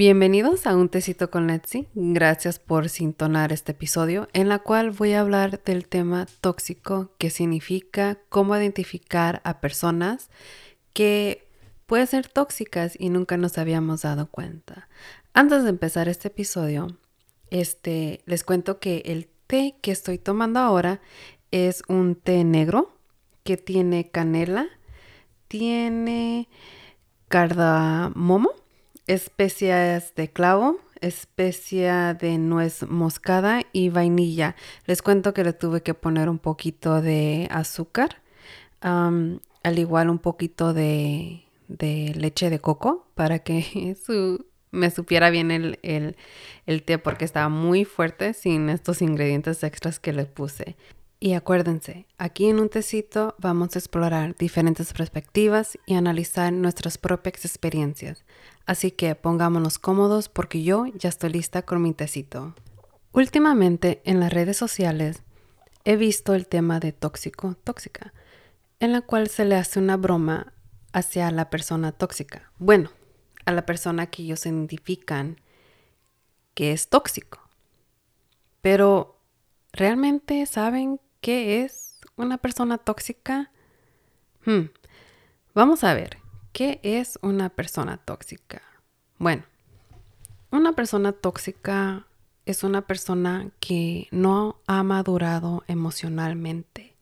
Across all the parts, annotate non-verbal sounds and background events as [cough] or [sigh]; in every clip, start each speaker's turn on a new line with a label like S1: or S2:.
S1: Bienvenidos a Un Tecito con Letzi. Gracias por sintonar este episodio en la cual voy a hablar del tema tóxico, que significa cómo identificar a personas que pueden ser tóxicas y nunca nos habíamos dado cuenta. Antes de empezar este episodio, este, les cuento que el té que estoy tomando ahora es un té negro que tiene canela, tiene cardamomo especias de clavo, especia de nuez moscada y vainilla. Les cuento que le tuve que poner un poquito de azúcar, al igual un poquito de, leche de coco para que [laughs] me supiera bien el, el té porque estaba muy fuerte sin estos ingredientes extras que le puse. Y acuérdense, aquí en un tecito vamos a explorar diferentes perspectivas y analizar nuestras propias experiencias. Así que pongámonos cómodos porque yo ya estoy lista con mi tecito. Últimamente en las redes sociales he visto el tema de tóxico, tóxica, en la cual se le hace una broma hacia la persona tóxica. Bueno, a la persona que ellos identifican que es tóxico. Pero, ¿realmente saben ¿Qué es una persona tóxica? Hmm. Vamos a ver, ¿qué es una persona tóxica? Bueno, una persona tóxica es una persona que no ha madurado emocionalmente.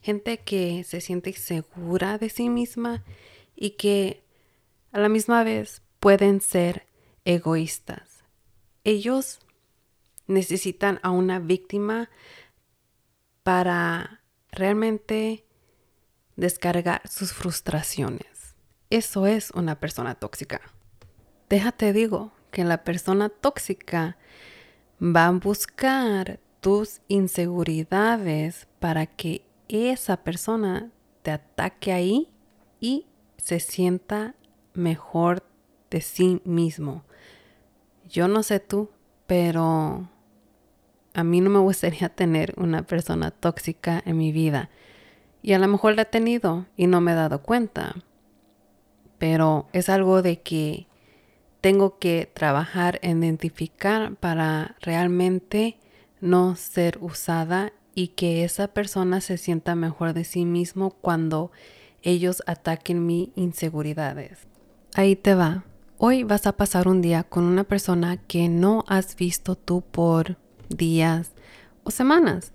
S1: Gente que se siente insegura de sí misma y que a la misma vez pueden ser egoístas. Ellos necesitan a una víctima para realmente descargar sus frustraciones. Eso es una persona tóxica. Déjate digo que la persona tóxica va a buscar tus inseguridades para que esa persona te ataque ahí y se sienta mejor de sí mismo. Yo no sé tú, pero a mí no me gustaría [laughs] tener una persona tóxica en mi vida. Y a lo mejor la he tenido y no me he dado cuenta. Pero es algo de que tengo que trabajar en identificar para realmente no ser usada y que esa persona se sienta mejor de sí mismo cuando ellos ataquen mis inseguridades. Ahí te va. Hoy vas a pasar un día con una persona que no has visto tú por días o semanas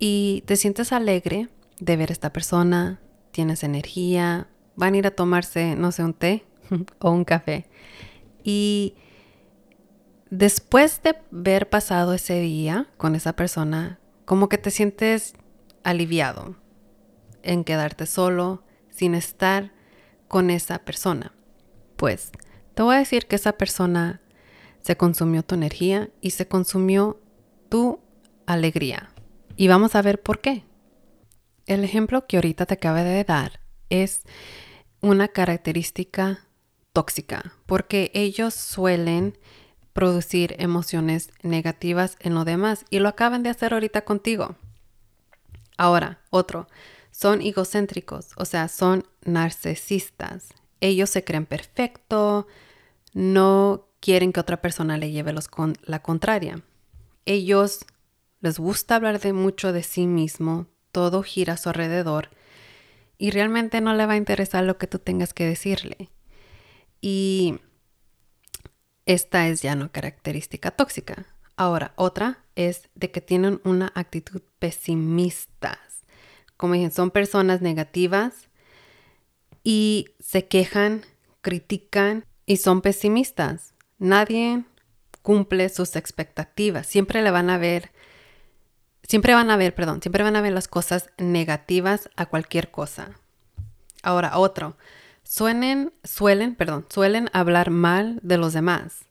S1: y te sientes alegre de ver a esta persona, tienes energía, van a ir a tomarse, no sé, un té [laughs] o un café. Y después de ver pasado ese día con esa persona, como que te sientes aliviado en quedarte solo, sin estar con esa persona. Pues te voy a decir que esa persona se consumió tu energía y se consumió tu alegría. Y vamos a ver por qué. El ejemplo que ahorita te acabo de dar es una característica tóxica, porque ellos suelen producir emociones negativas en lo demás y lo acaban de hacer ahorita contigo. Ahora, otro, son egocéntricos, o sea, son narcisistas. Ellos se creen perfecto, no quieren que otra persona le lleve los la contraria ellos les gusta hablar de mucho de sí mismo, todo gira a su alrededor y realmente no le va a interesar lo que tú tengas que decirle. Y esta es ya no característica tóxica. Ahora, otra es de que tienen una actitud pesimista. Como dije, son personas negativas y se quejan, critican y son pesimistas. Nadie cumple sus expectativas. Siempre le van a ver, siempre van a ver, perdón, siempre van a ver las cosas negativas a cualquier cosa. Ahora, otro, suelen, suelen, perdón, suelen hablar mal de los demás.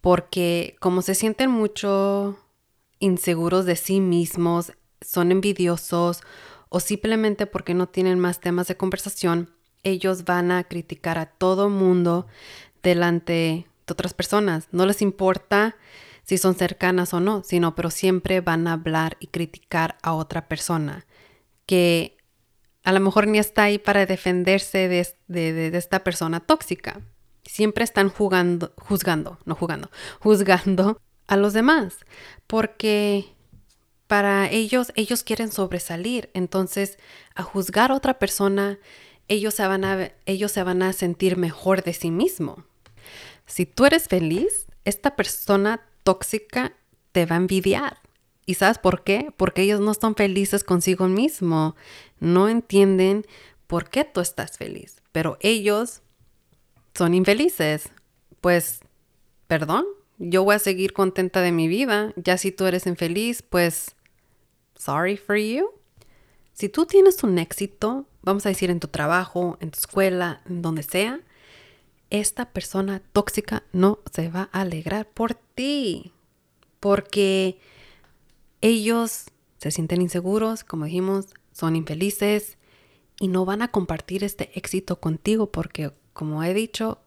S1: Porque como se sienten mucho inseguros de sí mismos, son envidiosos o simplemente porque no tienen más temas de conversación, ellos van a criticar a todo mundo delante de otras personas. No les importa si son cercanas o no, sino pero siempre van a hablar y criticar a otra persona que a lo mejor ni está ahí para defenderse de, de esta persona tóxica. siempre están jugando, juzgando, no jugando, juzgando a los demás, porque para ellos, ellos quieren sobresalir. Entonces, a juzgar a otra persona, ellos se van a, ellos se van a sentir mejor de sí mismo. Si tú eres feliz, esta persona tóxica te va a envidiar. ¿Y sabes por qué? Porque ellos no están felices consigo mismo. No entienden por qué tú estás feliz. Pero ellos son infelices. Pues, perdón, yo voy a seguir contenta de mi vida. Ya si tú eres infeliz, pues sorry for you. Si tú tienes un éxito, vamos a decir en tu trabajo, en tu escuela, en donde sea, esta persona tóxica no se va a alegrar por ti. Porque ellos se sienten inseguros, como dijimos, son infelices y no van a compartir este éxito contigo porque, como he dicho,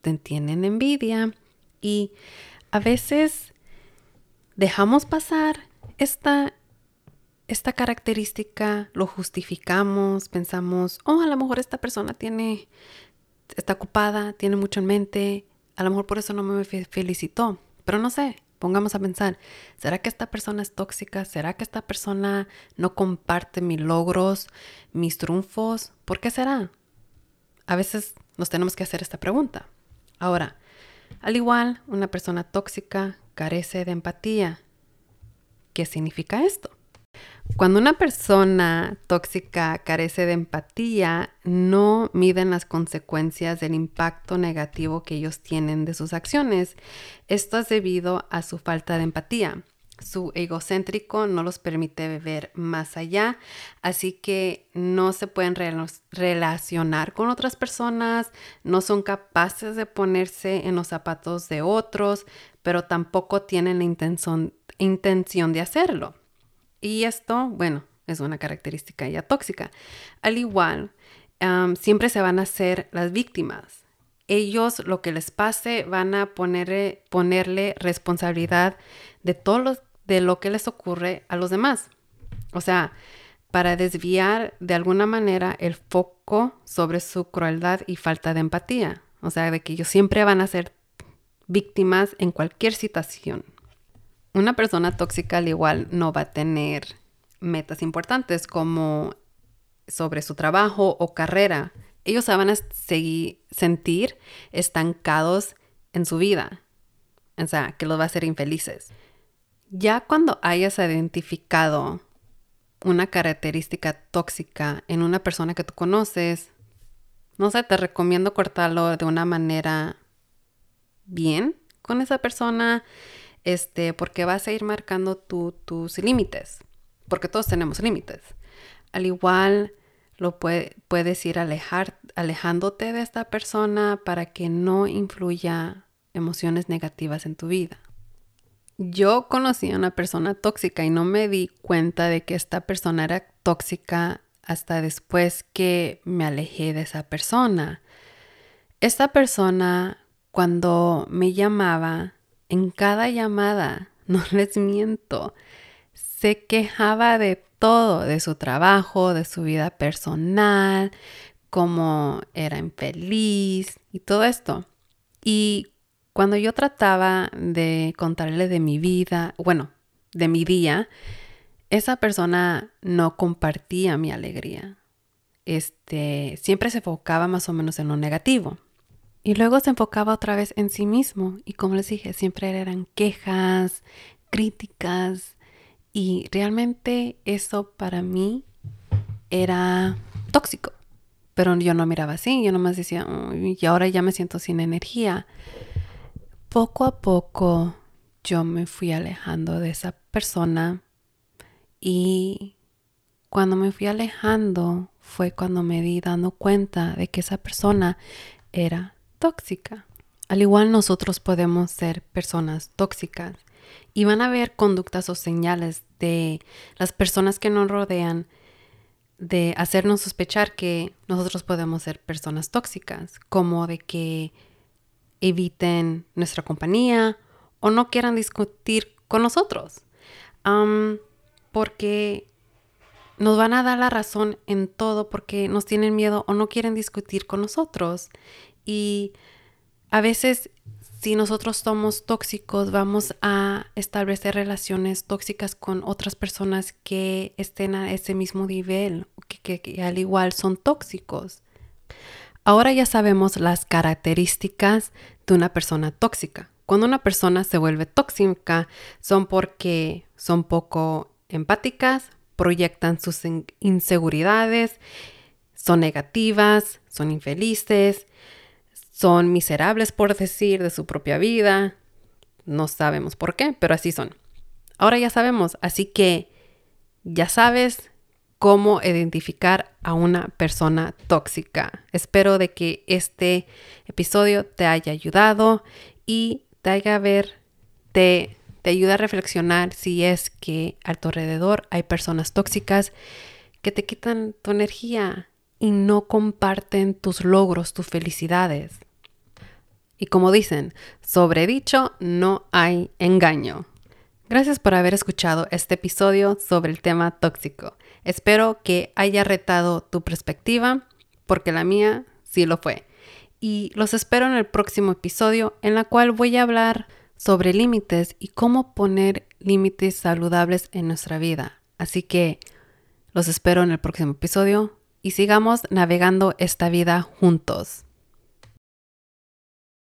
S1: te tienen envidia y a veces dejamos pasar esta esta característica lo justificamos, pensamos, oh, a lo mejor esta persona tiene, está ocupada, tiene mucho en mente, a lo mejor por eso no me felicitó, pero no sé, pongamos a pensar, ¿será que esta persona es tóxica? ¿Será que esta persona no comparte mis logros, mis triunfos? ¿Por qué será? A veces nos tenemos que hacer esta pregunta. Ahora, al igual, una persona tóxica carece de empatía. ¿Qué significa esto? Cuando una persona tóxica carece de empatía, no miden las consecuencias del impacto negativo que ellos tienen de sus acciones. Esto es debido a su falta de empatía. Su egocéntrico no los permite ver más allá, así que no se pueden relacionar con otras personas, no son capaces de ponerse en los zapatos de otros, pero tampoco tienen la intención, intención de hacerlo. Y esto, bueno, es una característica ya tóxica. Al igual, siempre se van a hacer las víctimas. Ellos, lo que les pase, van a poner, ponerle responsabilidad de todo de lo que les ocurre a los demás. O sea, para desviar de alguna manera el foco sobre su crueldad y falta de empatía. O sea, de que ellos siempre van a ser víctimas en cualquier situación. Una persona tóxica al igual no va a tener metas importantes como sobre su trabajo o carrera. Ellos van a seguir, sentir estancados en su vida. O sea, que los va a hacer infelices. Ya cuando hayas identificado una característica tóxica en una persona que tú conoces, no sé, te recomiendo cortarlo de una manera bien con esa persona este, porque vas a ir marcando tus límites, porque todos tenemos límites. Al igual, lo puedes ir alejándote de esta persona para que no influya emociones negativas en tu vida. Yo conocí a una persona tóxica y no me di cuenta de que esta persona era tóxica hasta después que me alejé de esa persona. Esta persona, cuando me llamaba, en cada llamada, [laughs] no les miento, se quejaba de todo, de su trabajo, de su vida personal, cómo era infeliz y todo esto. Y cuando yo trataba de contarle de mi vida, bueno, de mi día, esa persona no compartía mi alegría. Este, siempre se enfocaba más o menos en lo negativo. Y luego se enfocaba otra vez en sí mismo. Y como les dije, siempre eran quejas, críticas. Y realmente eso para mí era tóxico. Pero yo no miraba así, yo nomás decía, y ahora ya me siento sin energía. Poco a poco yo me fui alejando de esa persona y cuando me fui alejando fue cuando me di dando cuenta de que esa persona era tóxica. Al igual nosotros podemos ser personas tóxicas y van a haber conductas o señales de las personas que nos rodean de hacernos sospechar que nosotros podemos ser personas tóxicas, como de que eviten nuestra compañía o no quieran discutir con nosotros, porque nos van a dar la razón en todo porque nos tienen miedo o no quieren discutir con nosotros. Y a veces si nosotros somos tóxicos, vamos a establecer relaciones tóxicas con otras personas que estén a ese mismo nivel, que, que, al igual son tóxicos. Ahora ya sabemos las características de una persona tóxica. Cuando una persona se vuelve tóxica son porque son poco empáticas, proyectan sus inseguridades, son negativas, son infelices, son miserables por decir de su propia vida. No sabemos por qué, pero así son. Ahora ya sabemos, así que ya sabes cómo identificar a una persona tóxica. Espero de que este episodio te haya ayudado y te haga ver, te, te ayuda a reflexionar si es que a tu alrededor hay personas tóxicas que te quitan tu energía y no comparten tus logros, tus felicidades. Y como dicen, sobre dicho no hay engaño. Gracias por haber escuchado este episodio sobre el tema tóxico. Espero que haya retado tu perspectiva, porque la mía sí lo fue. Y los espero en el próximo episodio, en la cual voy a hablar sobre límites y cómo poner límites saludables en nuestra vida. Así que los espero en el próximo episodio y sigamos navegando esta vida juntos.